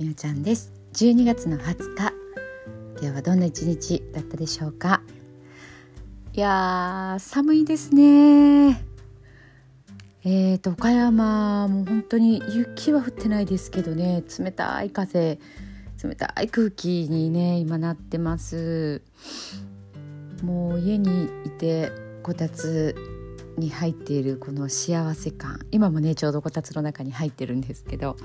みおちゃんです。12月の20日。今日はどんな一日だったでしょうか？いや寒いですね。えーと岡山も本当に雪は降ってないですけどね。冷たい風冷たい空気にね今なってます。もう家にいてこたつに入っているこの幸せ感。今もねちょうどこたつの中に入ってるんですけど。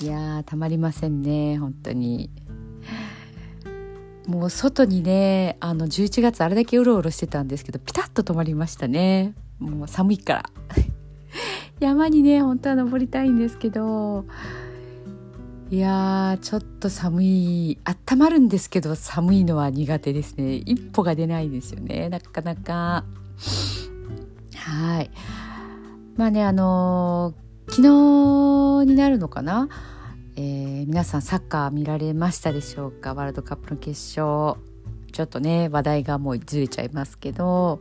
いやたまりませんね本当に。もう外にねあの11月あれだけうろうろしてたんですけどピタッと止まりましたね。もう寒いから。山にね本当は登りたいんですけどいやちょっと寒い温まるんですけど寒いのは苦手ですね。一歩が出ないですよねなかなか。はい。まあねあのー、昨日になるのかな、えー、皆さんサッカー見られましたでしょうか？ワールドカップの決勝。ちょっとね話題がもうずれちゃいますけど。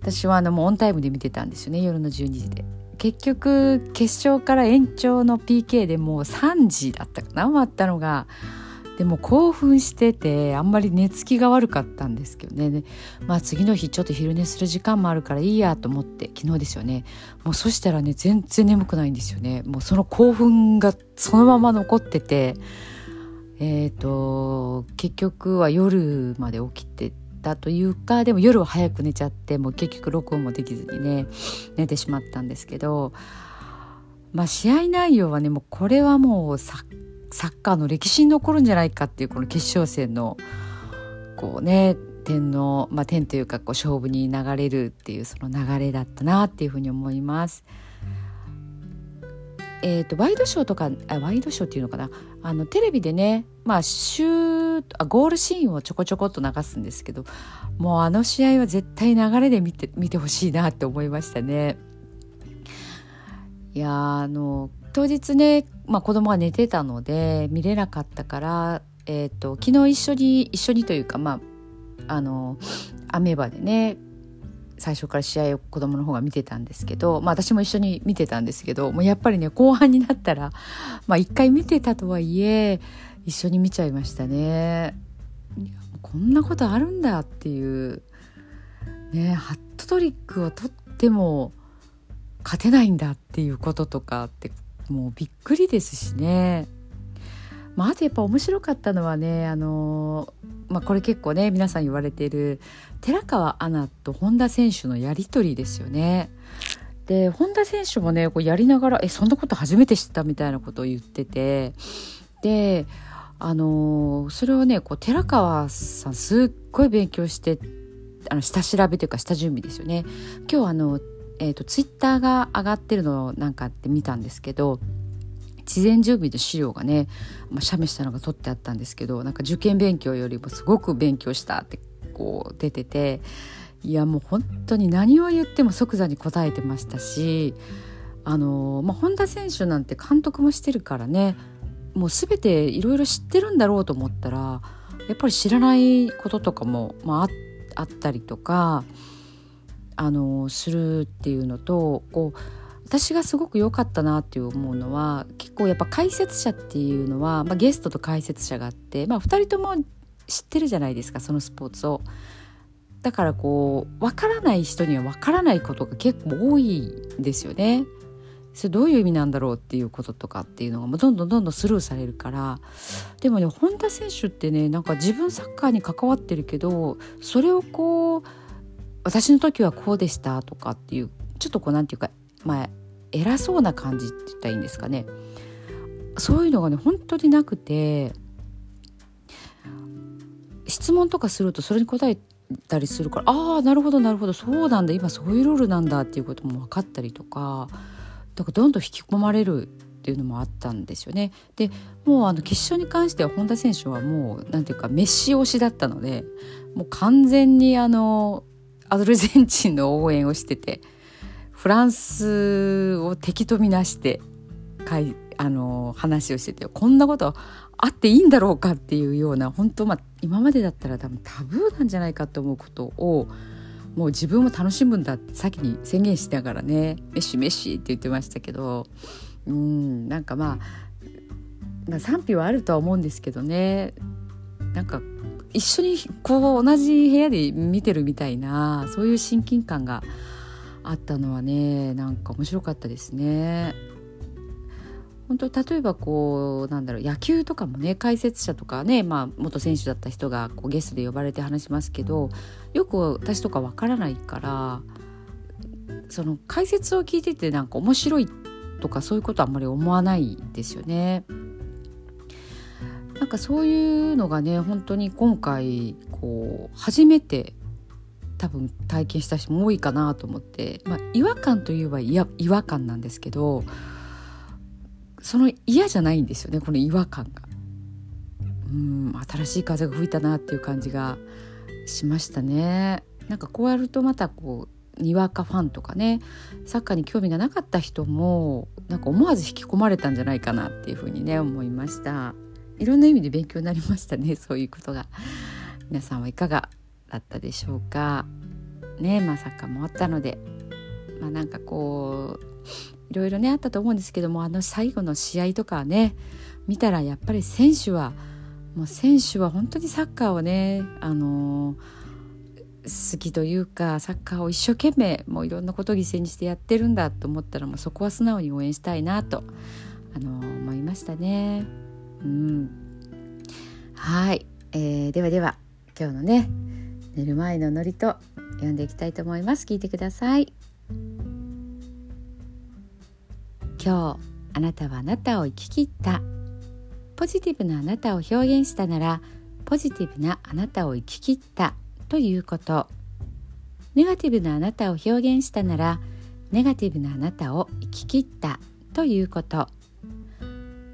私はあのもうオンタイムで見てたんですよね。夜の12時で。結局決勝から延長の PK でもう3時だったかな？終わったのが。でも興奮しててあんまり寝つきが悪かったんですけどね。まあ次の日ちょっと昼寝する時間もあるからいいやと思って昨日ですよね。もうそしたらね全然眠くないんですよね。もうその興奮がそのまま残っててえっ、ー、と結局は夜まで起きてたというかでも夜は早く寝ちゃってもう結局録音もできずにね寝てしまったんですけどまあ試合内容はねもうこれはもうサッサッカーの歴史に残るんじゃないかっていうこの決勝戦のこうね点の、まあ、点というかこう勝負に流れるっていうその流れだったなっていうふうに思います。えーと、ワイドショーとかワイドショーっていうのかな？あのテレビでね、まあ、シューあゴールシーンをちょこちょこっと流すんですけどもうあの試合は絶対流れで見て見てほしいなって思いましたね。いやあの当日ね、まあ、子供が寝てたので見れなかったから、えーと、と昨日一緒に一緒にというかまああのアメーバでね最初から試合を子供の方が見てたんですけど、まあ、私も一緒に見てたんですけどもうやっぱりね後半になったらまあ一回見てたとはいえ一緒に見ちゃいましたね。こんなことあるんだっていうねハットトリックを取っても勝てないんだっていうこととかってもうびっくりですしね。まあ、あとやっぱ面白かったのはねあのまあ、これ結構ね皆さん言われている寺川アナと本田選手のやり取りですよね。で本田選手もねこうやりながら「えそんなこと初めて知った?」みたいなことを言っててであの、それをねこう寺川さんすっごい勉強してあの下調べというか下準備ですよね。今日あの、えーと、とツイッターが上がってるのなんかって見たんですけど事前準備の資料がね、まあ、写メしたのが取ってあったんですけどなんか受験勉強よりもすごく勉強したってこう出てていやもう本当に何を言っても即座に答えてましたしあの、まあ、本田選手なんて監督もしてるからねもう全ていろいろ知ってるんだろうと思ったらやっぱり知らないこととかも、まあ、あったりとかあのするっていうのとこう私がすごく良かったなって思うのは結構やっぱ解説者っていうのは、まあ、ゲストと解説者があって、まあ、2人とも知ってるじゃないですかそのスポーツを。だからこう分からない人には分からないことが結構多いんですよね。それどういう意味なんだろうっていうこととかっていうのがどんどんどんどんスルーされるからでもね本田選手ってねなんか自分サッカーに関わってるけどそれをこう私の時はこうでしたとかっていうちょっとこうなんていうかまあ偉そうな感じって言ったらいいんですかねそういうのがね本当になくて質問とかするとそれに答えたりするからああなるほどなるほどそうなんだ今そういうルールなんだっていうことも分かったりとかだからどんどん引き込まれるっていうのもあったんですよね。でもうあの決勝に関しては本田選手はもう何ていうかメッシ推しだったのでもう完全にあのアルゼンチンの応援をしててフランスを敵とみなしてかいあの話をしててこんなことあっていいんだろうかっていうような本当まあ今までだったら多分タブーなんじゃないかと思うことをもう自分も楽しむんだって先に宣言しながらね「メシメシ」って言ってましたけどうんなんかまあまあ、賛否はあるとは思うんですけどね。なんか一緒にこう同じ部屋で見てるみたいなそういう親近感があったのはねなんか面白かったですね。本当例えばこうなんだろう野球とかもね解説者とかね、まあ、元選手だった人がこうゲストで呼ばれて話しますけどよく私とかわからないからその解説を聞いててなんか面白いとかそういうことあんまり思わないですよね。なんかそういうのがね本当に今回こう初めて多分体験した人も多いかなと思って、まあ、違和感といえば違和感なんですけどその嫌じゃないんですよねこの違和感が。うん新しい風が吹いたなっていう感じがしましたね。なんかこうやるとまたこうにわかファンとかねサッカーに興味がなかった人もなんか思わず引き込まれたんじゃないかなっていうふうにね思いましたいろんな意味で勉強になりましたね。そういうことが。皆さんはいかがだったでしょうか。ねまあサッカーもあったので。まあなんかこういろいろねあったと思うんですけどもあの最後の試合とかはね見たらやっぱり選手はもう選手は本当にサッカーをねあの好きというかサッカーを一生懸命もういろんなことを犠牲にしてやってるんだと思ったらもうそこは素直に応援したいなとあの思いましたね。うん、はい、えー、ではでは今日のね寝る前のノリと読んでいきたいと思います。聞いてください。今日あなたはあなたを生き切った。ポジティブなあなたを表現したならポジティブなあなたを生き切った。ということ。ネガティブなあなたを表現したならネガティブなあなたを生き切った。ということ。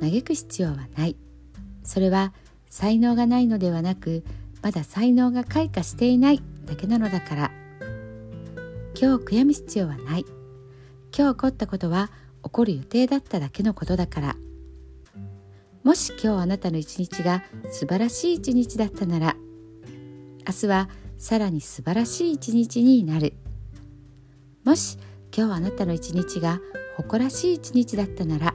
嘆く必要はない。それは才能がないのではなくまだ才能が開花していないだけなのだから。今日悔やむ必要はない。今日起こったことは起こる予定だっただけのことだから。もし今日あなたの一日が素晴らしい一日だったなら明日はさらに素晴らしい一日になる。もし今日あなたの一日が誇らしい一日だったなら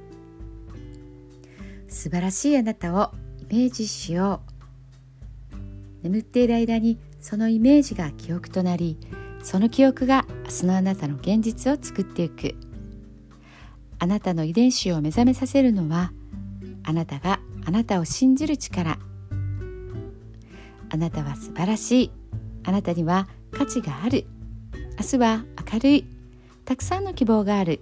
素晴らしいあなたをイメージしよう。眠っている間にそのイメージが記憶となりその記憶が明日のあなたの現実を作っていく。あなたの遺伝子を目覚めさせるのはあなたがあなたを信じる力。あなたは素晴らしい。あなたには価値がある。明日は明るい。たくさんの希望がある。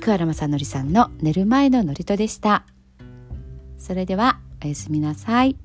桑原正則さんの寝る前の祝詞でしたそれではおやすみなさい。